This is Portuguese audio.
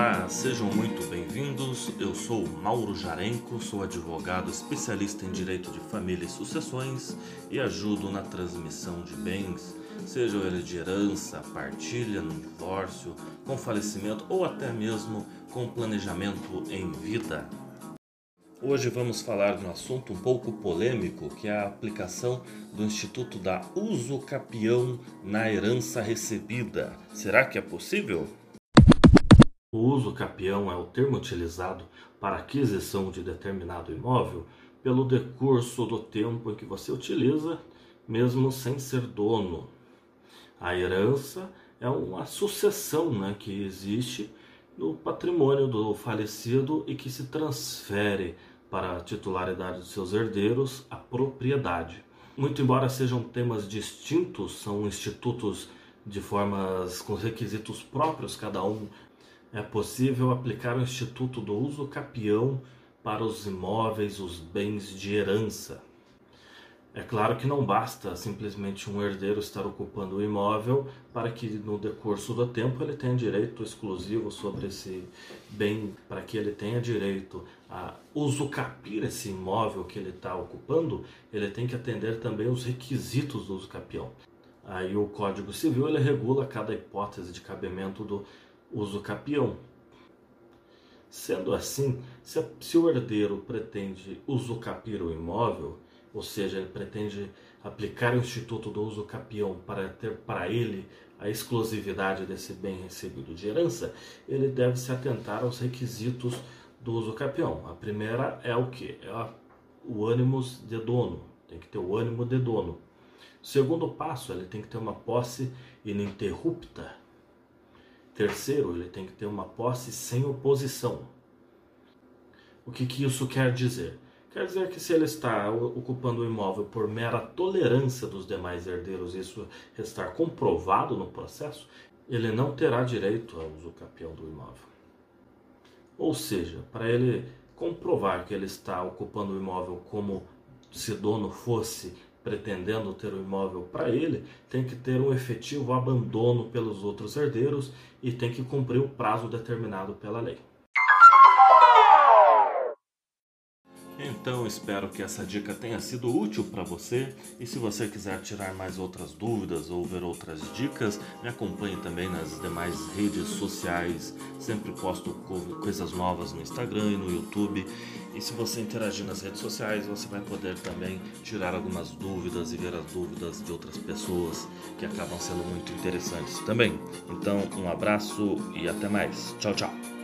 Olá, sejam muito bem-vindos. Eu sou Mauro Jarenco, sou advogado especialista em direito de família e sucessões e ajudo na transmissão de bens, seja ele de herança, partilha, no divórcio, com falecimento ou até mesmo com planejamento em vida. Hoje vamos falar de um assunto um pouco polêmico, que é a aplicação do Instituto da Uso Capião na herança recebida. Será que é possível? O uso capião é o termo utilizado para aquisição de determinado imóvel pelo decurso do tempo em que você utiliza, mesmo sem ser dono. A herança é uma sucessão né, que existe no patrimônio do falecido e que se transfere para a titularidade dos seus herdeiros a propriedade. Muito embora sejam temas distintos, são institutos de formas com requisitos próprios, cada um é possível aplicar o Instituto do Uso Capião para os imóveis, os bens de herança. É claro que não basta simplesmente um herdeiro estar ocupando o imóvel para que no decurso do tempo ele tenha direito exclusivo sobre esse bem, para que ele tenha direito a usucapir esse imóvel que ele está ocupando, ele tem que atender também os requisitos do usucapião. Aí o Código Civil ele regula cada hipótese de cabimento do uso capião. Sendo assim, se, se o herdeiro pretende usucapir o imóvel, ou seja, ele pretende aplicar o instituto do uso capião para ter para ele a exclusividade desse bem recebido de herança, ele deve se atentar aos requisitos do uso capião. A primeira é o que? É o ânimos de dono, tem que ter o ânimo de dono. O segundo passo, ele tem que ter uma posse ininterrupta Terceiro, ele tem que ter uma posse sem oposição. O que, que isso quer dizer? Quer dizer que se ele está ocupando o imóvel por mera tolerância dos demais herdeiros, isso estar comprovado no processo, ele não terá direito ao uso capião do imóvel. Ou seja, para ele comprovar que ele está ocupando o imóvel como se dono fosse pretendendo ter o imóvel para ele, tem que ter um efetivo abandono pelos outros herdeiros e tem que cumprir o prazo determinado pela lei. Então espero que essa dica tenha sido útil para você e se você quiser tirar mais outras dúvidas ou ver outras dicas, me acompanhe também nas demais redes sociais. Sempre posto coisas novas no Instagram e no YouTube. E se você interagir nas redes sociais, você vai poder também tirar algumas dúvidas e ver as dúvidas de outras pessoas que acabam sendo muito interessantes também. Então, um abraço e até mais. Tchau, tchau.